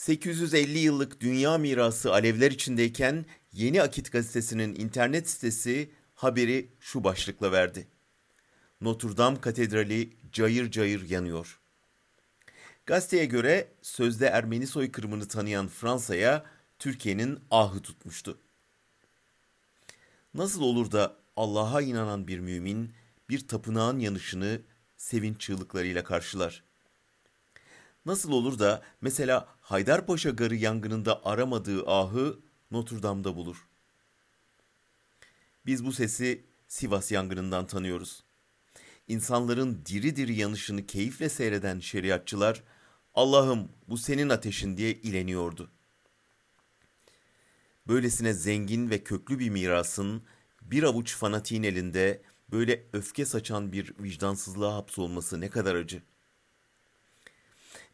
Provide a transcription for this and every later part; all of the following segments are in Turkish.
850 yıllık dünya mirası alevler içindeyken Yeni Akit gazetesinin internet sitesi haberi şu başlıkla verdi. Notre Dame Katedrali cayır cayır yanıyor. Gazeteye göre sözde Ermeni soykırımını tanıyan Fransa'ya Türkiye'nin ahı tutmuştu. Nasıl olur da Allah'a inanan bir mümin bir tapınağın yanışını sevinç çığlıklarıyla karşılar? Nasıl olur da mesela Haydarpaşa Garı yangınında aramadığı ahı Notre Dame'da bulur? Biz bu sesi Sivas yangınından tanıyoruz. İnsanların diri diri yanışını keyifle seyreden şeriatçılar, Allah'ım bu senin ateşin diye ileniyordu. Böylesine zengin ve köklü bir mirasın bir avuç fanatiğin elinde böyle öfke saçan bir vicdansızlığa hapsolması ne kadar acı.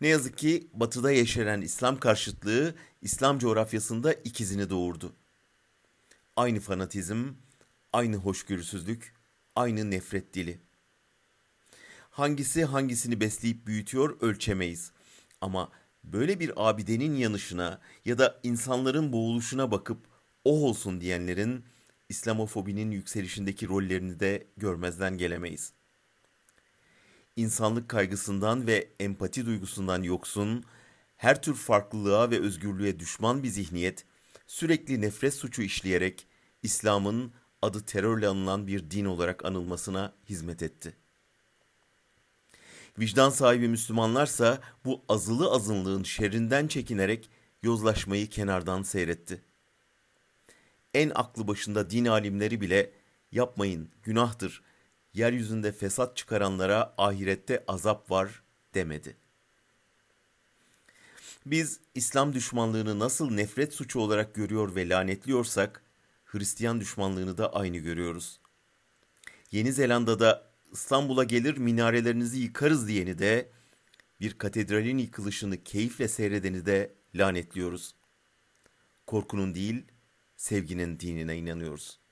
Ne yazık ki batıda yeşeren İslam karşıtlığı İslam coğrafyasında ikizini doğurdu. Aynı fanatizm, aynı hoşgörüsüzlük, aynı nefret dili. Hangisi hangisini besleyip büyütüyor ölçemeyiz. Ama böyle bir abidenin yanışına ya da insanların boğuluşuna bakıp oh olsun diyenlerin İslamofobinin yükselişindeki rollerini de görmezden gelemeyiz. İnsanlık kaygısından ve empati duygusundan yoksun, her tür farklılığa ve özgürlüğe düşman bir zihniyet, sürekli nefret suçu işleyerek İslam'ın adı terörle anılan bir din olarak anılmasına hizmet etti. Vicdan sahibi Müslümanlarsa bu azılı azınlığın şerrinden çekinerek yozlaşmayı kenardan seyretti. En aklı başında din alimleri bile yapmayın günahtır, yeryüzünde fesat çıkaranlara ahirette azap var demedi. Biz İslam düşmanlığını nasıl nefret suçu olarak görüyor ve lanetliyorsak, Hristiyan düşmanlığını da aynı görüyoruz. Yeni Zelanda'da İstanbul'a gelir minarelerinizi yıkarız diyeni de, bir katedralin yıkılışını keyifle seyredeni de lanetliyoruz. Korkunun değil, sevginin dinine inanıyoruz.''